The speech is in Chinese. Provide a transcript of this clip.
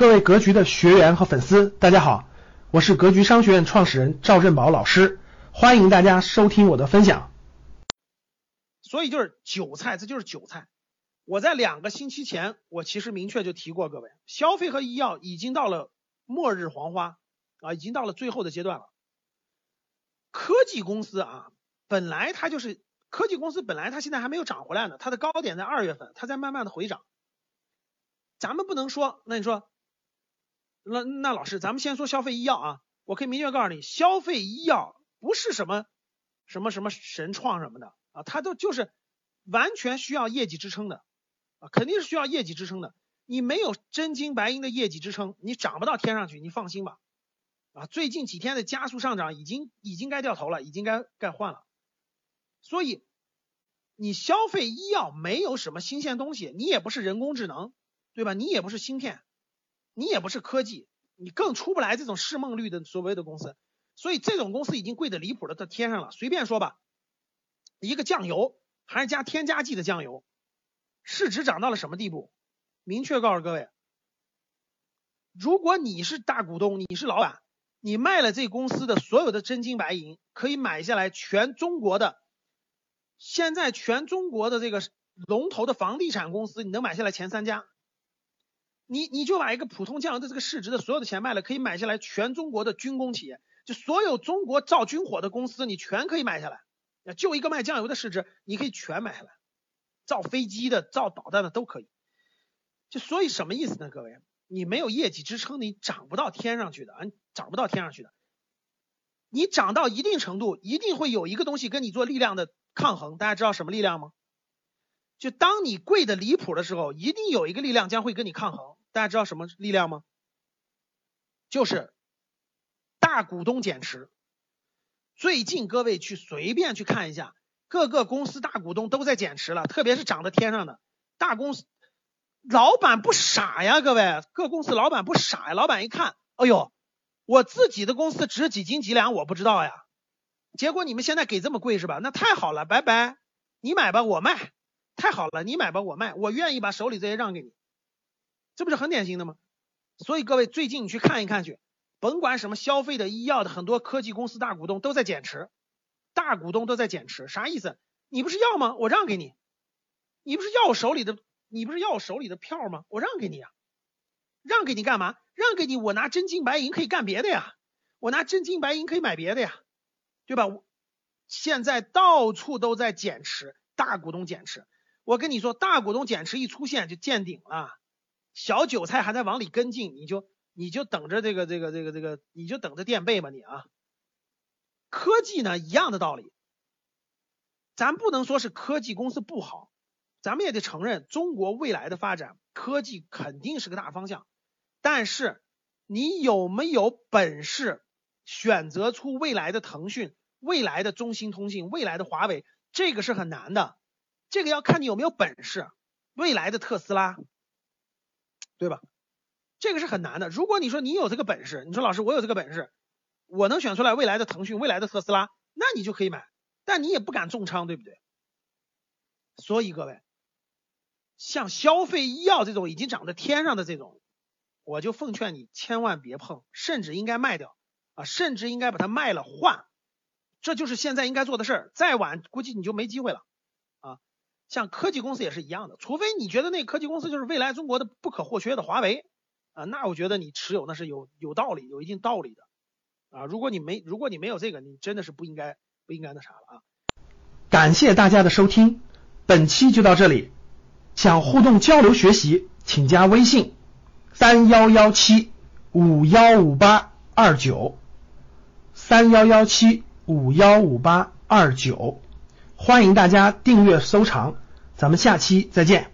各位格局的学员和粉丝，大家好，我是格局商学院创始人赵振宝老师，欢迎大家收听我的分享。所以就是韭菜，这就是韭菜。我在两个星期前，我其实明确就提过，各位，消费和医药已经到了末日黄花啊，已经到了最后的阶段了。科技公司啊，本来它就是科技公司，本来它现在还没有涨回来呢，它的高点在二月份，它在慢慢的回涨。咱们不能说，那你说。那那老师，咱们先说消费医药啊，我可以明确告诉你，消费医药不是什么什么什么神创什么的啊，它都就是完全需要业绩支撑的啊，肯定是需要业绩支撑的。你没有真金白银的业绩支撑，你涨不到天上去，你放心吧。啊，最近几天的加速上涨已经已经该掉头了，已经该该换了。所以你消费医药没有什么新鲜东西，你也不是人工智能，对吧？你也不是芯片。你也不是科技，你更出不来这种市梦率的所谓的公司，所以这种公司已经贵的离谱的到天上了。随便说吧，一个酱油还是加添加剂的酱油，市值涨到了什么地步？明确告诉各位，如果你是大股东，你是老板，你卖了这公司的所有的真金白银，可以买下来全中国的，现在全中国的这个龙头的房地产公司，你能买下来前三家。你你就把一个普通酱油的这个市值的所有的钱卖了，可以买下来全中国的军工企业，就所有中国造军火的公司，你全可以买下来。啊就一个卖酱油的市值，你可以全买下来。造飞机的、造导弹的都可以。就所以什么意思呢？各位，你没有业绩支撑，你涨不到天上去的啊，涨不到天上去的。你涨到一定程度，一定会有一个东西跟你做力量的抗衡。大家知道什么力量吗？就当你贵的离谱的时候，一定有一个力量将会跟你抗衡。大家知道什么力量吗？就是大股东减持。最近各位去随便去看一下，各个公司大股东都在减持了，特别是涨得天上的大公司，老板不傻呀，各位，各公司老板不傻呀。老板一看，哎呦，我自己的公司值几斤几两我不知道呀。结果你们现在给这么贵是吧？那太好了，拜拜，你买吧，我卖。太好了，你买吧，我卖，我愿意把手里这些让给你。这不是很典型的吗？所以各位最近你去看一看去，甭管什么消费的、医药的，很多科技公司大股东都在减持，大股东都在减持，啥意思？你不是要吗？我让给你，你不是要我手里的，你不是要我手里的票吗？我让给你啊，让给你干嘛？让给你，我拿真金白银可以干别的呀，我拿真金白银可以买别的呀，对吧？现在到处都在减持，大股东减持，我跟你说，大股东减持一出现就见顶了。小韭菜还在往里跟进，你就你就等着这个这个这个这个，你就等着垫背吧你啊。科技呢一样的道理，咱不能说是科技公司不好，咱们也得承认中国未来的发展，科技肯定是个大方向。但是你有没有本事选择出未来的腾讯、未来的中兴通讯、未来的华为，这个是很难的，这个要看你有没有本事。未来的特斯拉。对吧？这个是很难的。如果你说你有这个本事，你说老师我有这个本事，我能选出来未来的腾讯、未来的特斯拉，那你就可以买。但你也不敢重仓，对不对？所以各位，像消费医药这种已经涨到天上的这种，我就奉劝你千万别碰，甚至应该卖掉啊，甚至应该把它卖了换。这就是现在应该做的事儿。再晚估计你就没机会了啊。像科技公司也是一样的，除非你觉得那科技公司就是未来中国的不可或缺的华为啊，那我觉得你持有那是有有道理，有一定道理的啊。如果你没如果你没有这个，你真的是不应该不应该那啥了啊。感谢大家的收听，本期就到这里。想互动交流学习，请加微信三幺幺七五幺五八二九三幺幺七五幺五八二九。欢迎大家订阅收藏，咱们下期再见。